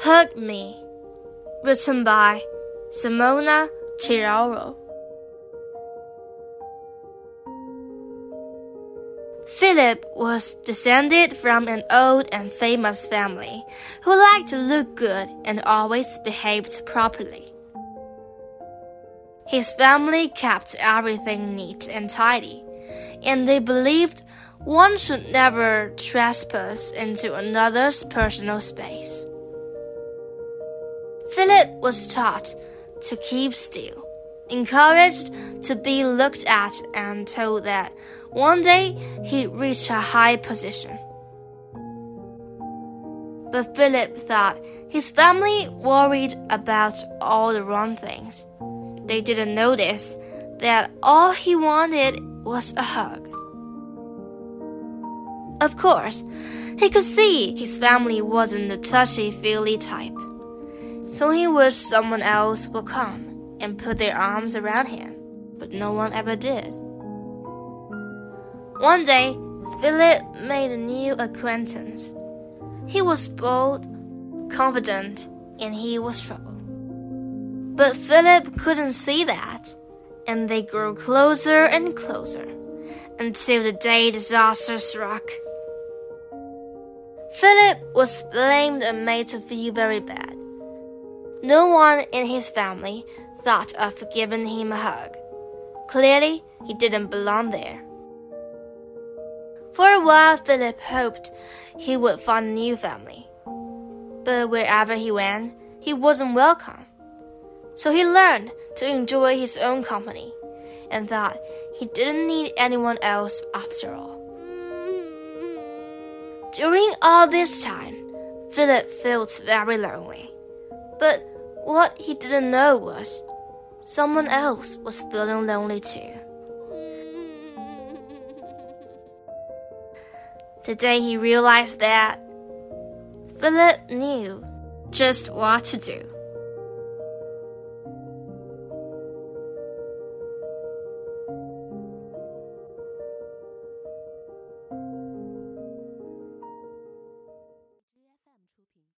Hug Me, written by Simona Ciraolo. Philip was descended from an old and famous family who liked to look good and always behaved properly. His family kept everything neat and tidy, and they believed one should never trespass into another's personal space. Philip was taught to keep still, encouraged to be looked at, and told that one day he'd reach a high position. But Philip thought his family worried about all the wrong things. They didn't notice that all he wanted was a hug. Of course, he could see his family wasn't the touchy feely type. So he wished someone else would come and put their arms around him, but no one ever did. One day, Philip made a new acquaintance. He was bold, confident, and he was trouble. But Philip couldn't see that, and they grew closer and closer until the day disaster struck. Philip was blamed and made to feel very bad. No one in his family thought of giving him a hug. Clearly, he didn't belong there. For a while, Philip hoped he would find a new family. But wherever he went, he wasn't welcome. So he learned to enjoy his own company and thought he didn't need anyone else after all. During all this time, Philip felt very lonely. But what he didn't know was someone else was feeling lonely too. Today he realized that Philip knew just what to do.